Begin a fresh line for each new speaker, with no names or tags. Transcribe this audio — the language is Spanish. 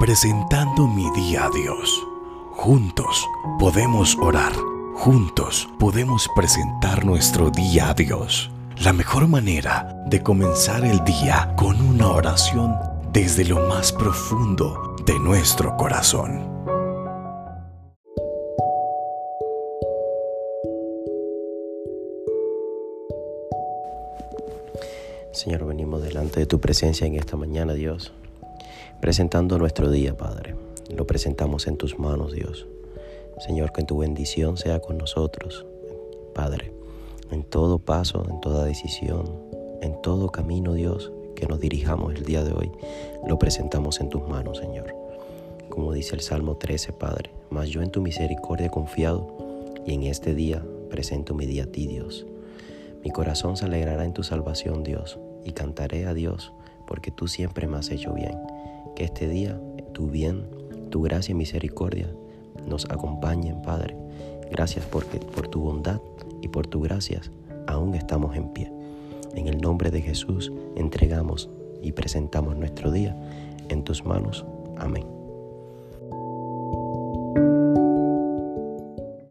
presentando mi día a Dios. Juntos podemos orar, juntos podemos presentar nuestro día a Dios. La mejor manera de comenzar el día con una oración desde lo más profundo de nuestro corazón.
Señor, venimos delante de tu presencia en esta mañana, Dios, presentando nuestro día, Padre. Lo presentamos en tus manos, Dios. Señor, que tu bendición sea con nosotros, Padre, en todo paso, en toda decisión, en todo camino, Dios, que nos dirijamos el día de hoy, lo presentamos en tus manos, Señor. Como dice el Salmo 13, Padre, mas yo en tu misericordia he confiado y en este día presento mi día a ti, Dios. Mi corazón se alegrará en tu salvación, Dios, y cantaré a Dios, porque tú siempre me has hecho bien. Que este día tu bien, tu gracia y misericordia nos acompañen, Padre. Gracias porque por tu bondad y por tu gracias aún estamos en pie. En el nombre de Jesús entregamos y presentamos nuestro día en tus manos. Amén.